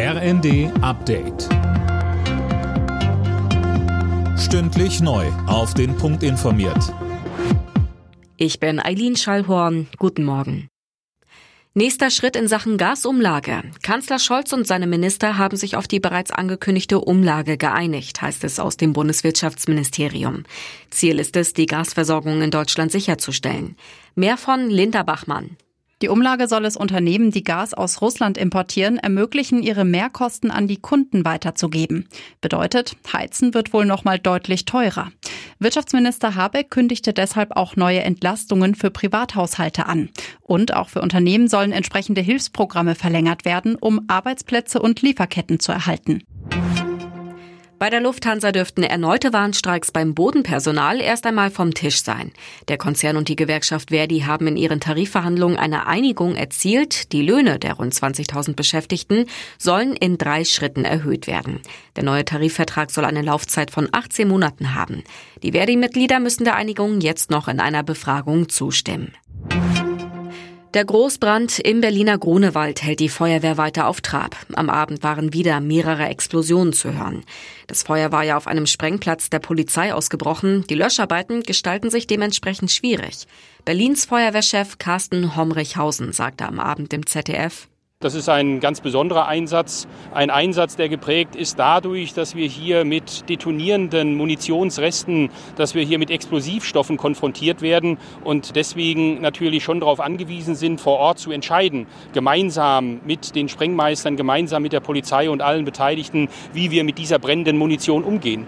RND Update. Stündlich neu. Auf den Punkt informiert. Ich bin Eileen Schallhorn. Guten Morgen. Nächster Schritt in Sachen Gasumlage. Kanzler Scholz und seine Minister haben sich auf die bereits angekündigte Umlage geeinigt, heißt es aus dem Bundeswirtschaftsministerium. Ziel ist es, die Gasversorgung in Deutschland sicherzustellen. Mehr von Linda Bachmann. Die Umlage soll es Unternehmen, die Gas aus Russland importieren, ermöglichen, ihre Mehrkosten an die Kunden weiterzugeben. Bedeutet, Heizen wird wohl noch mal deutlich teurer. Wirtschaftsminister Habeck kündigte deshalb auch neue Entlastungen für Privathaushalte an. Und auch für Unternehmen sollen entsprechende Hilfsprogramme verlängert werden, um Arbeitsplätze und Lieferketten zu erhalten. Bei der Lufthansa dürften erneute Warnstreiks beim Bodenpersonal erst einmal vom Tisch sein. Der Konzern und die Gewerkschaft Verdi haben in ihren Tarifverhandlungen eine Einigung erzielt. Die Löhne der rund 20.000 Beschäftigten sollen in drei Schritten erhöht werden. Der neue Tarifvertrag soll eine Laufzeit von 18 Monaten haben. Die Verdi-Mitglieder müssen der Einigung jetzt noch in einer Befragung zustimmen. Der Großbrand im Berliner Grunewald hält die Feuerwehr weiter auf Trab. Am Abend waren wieder mehrere Explosionen zu hören. Das Feuer war ja auf einem Sprengplatz der Polizei ausgebrochen. Die Löscharbeiten gestalten sich dementsprechend schwierig. Berlins Feuerwehrchef Carsten Homrichhausen sagte am Abend im ZDF, das ist ein ganz besonderer Einsatz, ein Einsatz, der geprägt ist dadurch, dass wir hier mit detonierenden Munitionsresten, dass wir hier mit Explosivstoffen konfrontiert werden und deswegen natürlich schon darauf angewiesen sind, vor Ort zu entscheiden, gemeinsam mit den Sprengmeistern, gemeinsam mit der Polizei und allen Beteiligten, wie wir mit dieser brennenden Munition umgehen.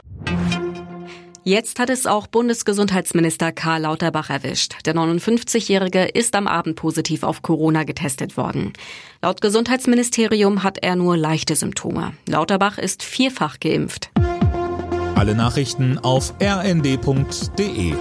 Jetzt hat es auch Bundesgesundheitsminister Karl Lauterbach erwischt. Der 59-Jährige ist am Abend positiv auf Corona getestet worden. Laut Gesundheitsministerium hat er nur leichte Symptome. Lauterbach ist vierfach geimpft. Alle Nachrichten auf rnd.de